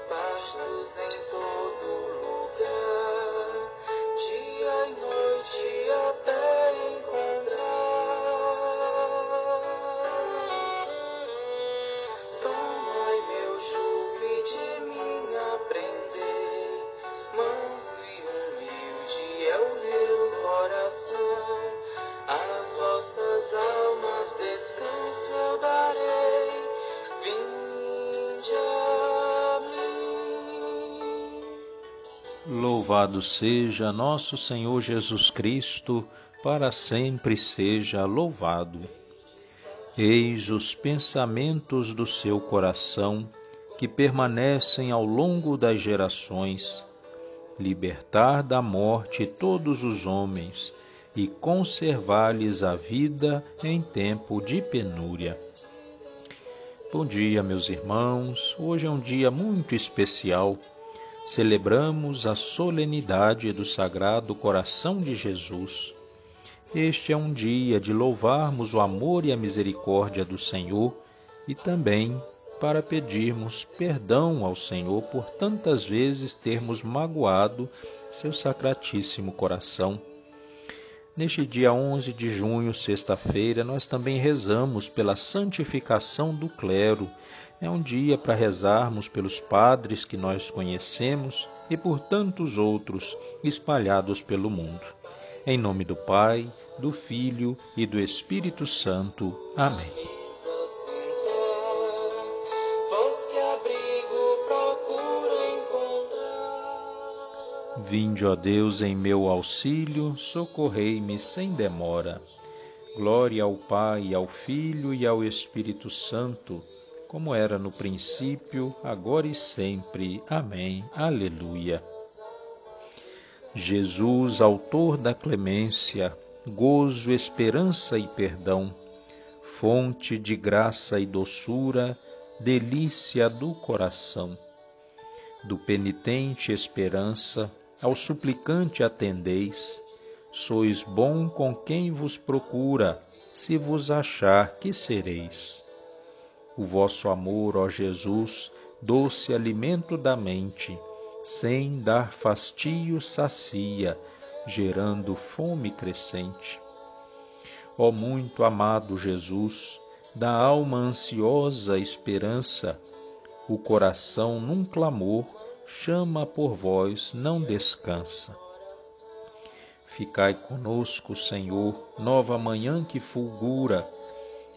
pastos em todo lugar, Louvado seja nosso Senhor Jesus Cristo, para sempre seja louvado. Eis os pensamentos do seu coração que permanecem ao longo das gerações, libertar da morte todos os homens e conservar-lhes a vida em tempo de penúria. Bom dia, meus irmãos. Hoje é um dia muito especial. Celebramos a solenidade do Sagrado Coração de Jesus. Este é um dia de louvarmos o amor e a misericórdia do Senhor e também para pedirmos perdão ao Senhor por tantas vezes termos magoado seu sacratíssimo coração. Neste dia 11 de junho, sexta-feira, nós também rezamos pela santificação do clero. É um dia para rezarmos pelos padres que nós conhecemos e por tantos outros espalhados pelo mundo. Em nome do Pai, do Filho e do Espírito Santo. Amém. Vinde, ó Deus, em meu auxílio, socorrei-me sem demora. Glória ao Pai, ao Filho e ao Espírito Santo, como era no princípio, agora e sempre. Amém. Aleluia. Jesus, autor da clemência, gozo, esperança e perdão, fonte de graça e doçura, delícia do coração. Do penitente esperança, ao suplicante atendeis, sois bom com quem vos procura, se vos achar que sereis. O vosso amor, ó Jesus, doce alimento da mente, sem dar fastio sacia, gerando fome crescente. Ó muito amado Jesus, da alma ansiosa esperança, o coração num clamor chama por vós, não descansa. Ficai conosco, Senhor, nova manhã que fulgura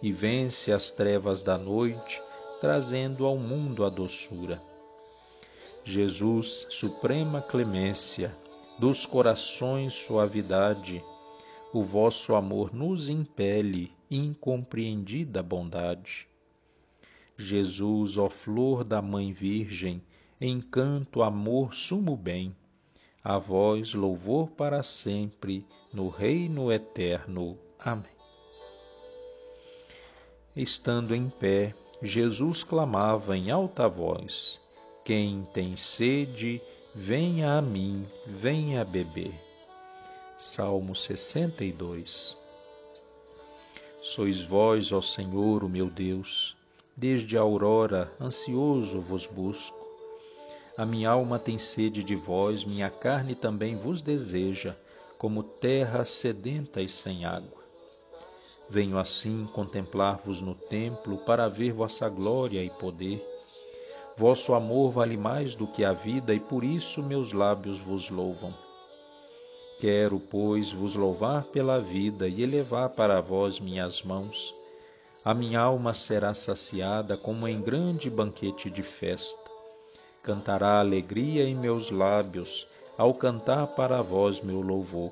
e vence as trevas da noite, trazendo ao mundo a doçura. Jesus, suprema clemência, dos corações suavidade, o vosso amor nos impele, incompreendida bondade. Jesus, ó flor da Mãe Virgem, encanto, amor, sumo bem, a vós louvor para sempre, no reino eterno. Amém. Estando em pé, Jesus clamava em alta voz: Quem tem sede, venha a mim, venha beber. Salmo 62 Sois vós, ó Senhor, o meu Deus, desde a aurora ansioso vos busco. A minha alma tem sede de vós, minha carne também vos deseja, como terra sedenta e sem água. Venho assim contemplar-vos no templo para ver vossa glória e poder. Vosso amor vale mais do que a vida e por isso meus lábios vos louvam. Quero, pois, vos louvar pela vida e elevar para vós minhas mãos. A minha alma será saciada como em grande banquete de festa cantará alegria em meus lábios, ao cantar para vós meu louvor.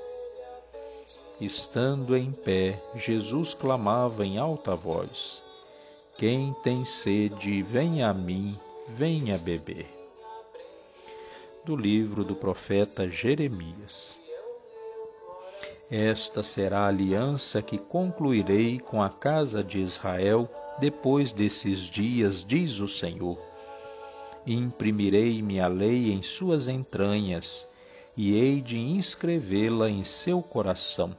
Estando em pé, Jesus clamava em alta voz: Quem tem sede, venha a mim, venha beber. Do livro do profeta Jeremias. Esta será a aliança que concluirei com a casa de Israel depois desses dias, diz o Senhor. Imprimirei minha lei em suas entranhas e hei de inscrevê-la em seu coração.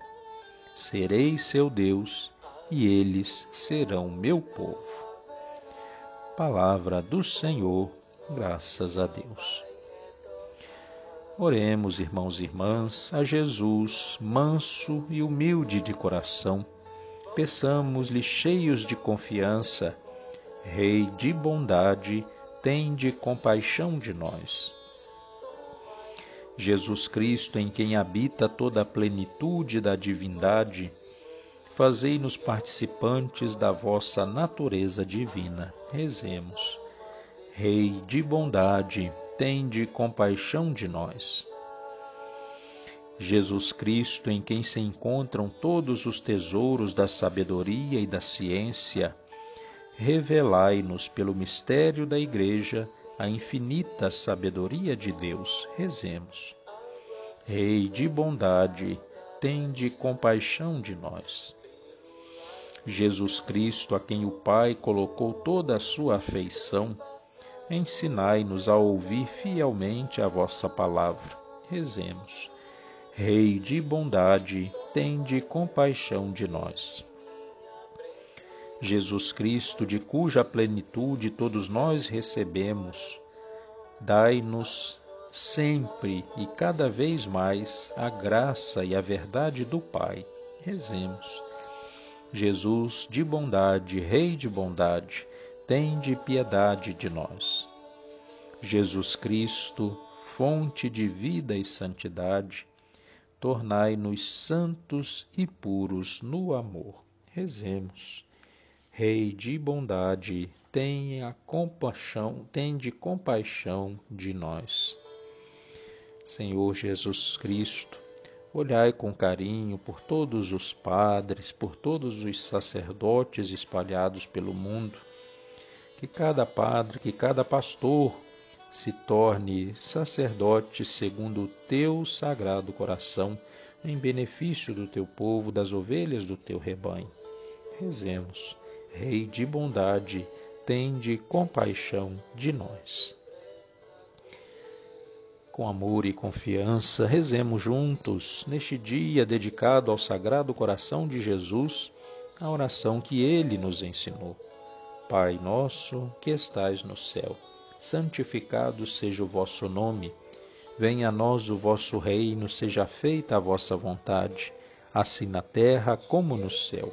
Serei seu Deus e eles serão meu povo. Palavra do Senhor, graças a Deus. Oremos, irmãos e irmãs, a Jesus, manso e humilde de coração. Peçamos-lhe cheios de confiança, Rei de bondade, tende compaixão de nós. Jesus Cristo, em quem habita toda a plenitude da divindade, fazei-nos participantes da vossa natureza divina. Rezemos. Rei de bondade, tende compaixão de nós. Jesus Cristo, em quem se encontram todos os tesouros da sabedoria e da ciência, revelai-nos pelo mistério da Igreja a infinita sabedoria de Deus. Rezemos. Rei de bondade, tende compaixão de nós. Jesus Cristo, a quem o Pai colocou toda a sua afeição, ensinai-nos a ouvir fielmente a vossa palavra. Rezemos. Rei de bondade, tende compaixão de nós. Jesus Cristo, de cuja plenitude todos nós recebemos, dai-nos sempre e cada vez mais a graça e a verdade do Pai. Rezemos. Jesus de bondade, Rei de bondade, tende piedade de nós. Jesus Cristo, fonte de vida e santidade, tornai-nos santos e puros no amor. Rezemos. Rei de bondade, tenha compaixão, tende compaixão de nós. Senhor Jesus Cristo, olhai com carinho por todos os padres, por todos os sacerdotes espalhados pelo mundo que cada padre, que cada pastor se torne sacerdote segundo o teu sagrado coração, em benefício do teu povo, das ovelhas do teu rebanho. Rezemos, Rei de bondade, tende compaixão de nós. Com amor e confiança, rezemos juntos, neste dia dedicado ao Sagrado Coração de Jesus, a oração que ele nos ensinou. Pai nosso que estais no céu, santificado seja o vosso nome. Venha a nós o vosso reino, seja feita a vossa vontade, assim na terra como no céu.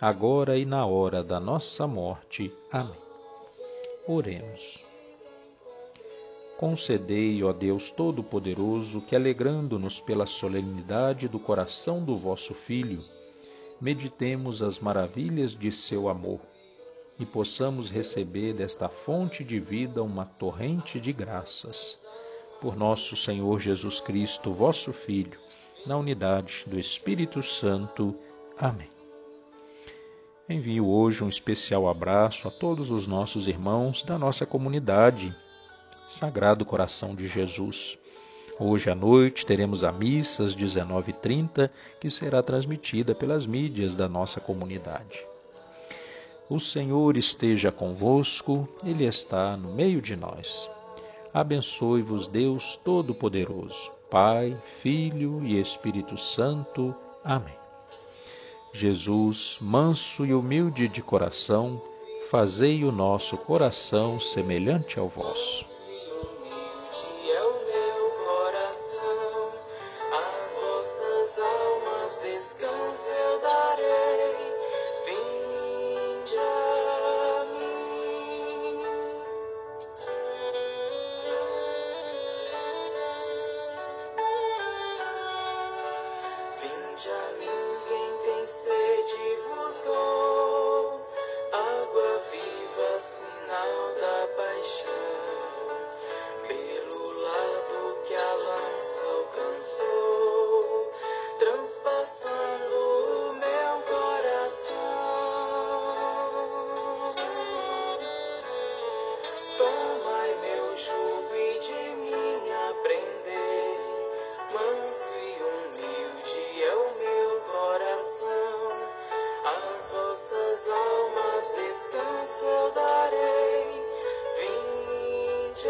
agora e na hora da nossa morte. Amém. Oremos. Concedei, ó Deus Todo-Poderoso, que, alegrando-nos pela solenidade do coração do vosso Filho, meditemos as maravilhas de seu amor e possamos receber desta fonte de vida uma torrente de graças. Por nosso Senhor Jesus Cristo, vosso Filho, na unidade do Espírito Santo. Amém. Envio hoje um especial abraço a todos os nossos irmãos da nossa comunidade Sagrado Coração de Jesus Hoje à noite teremos a missa às 19h30, que será transmitida pelas mídias da nossa comunidade. O Senhor esteja convosco, Ele está no meio de nós. Abençoe-vos, Deus Todo-Poderoso, Pai, Filho e Espírito Santo. Amém. Jesus, manso e humilde de coração, fazei o nosso coração semelhante ao vosso. Almas descanso eu darei. Vinde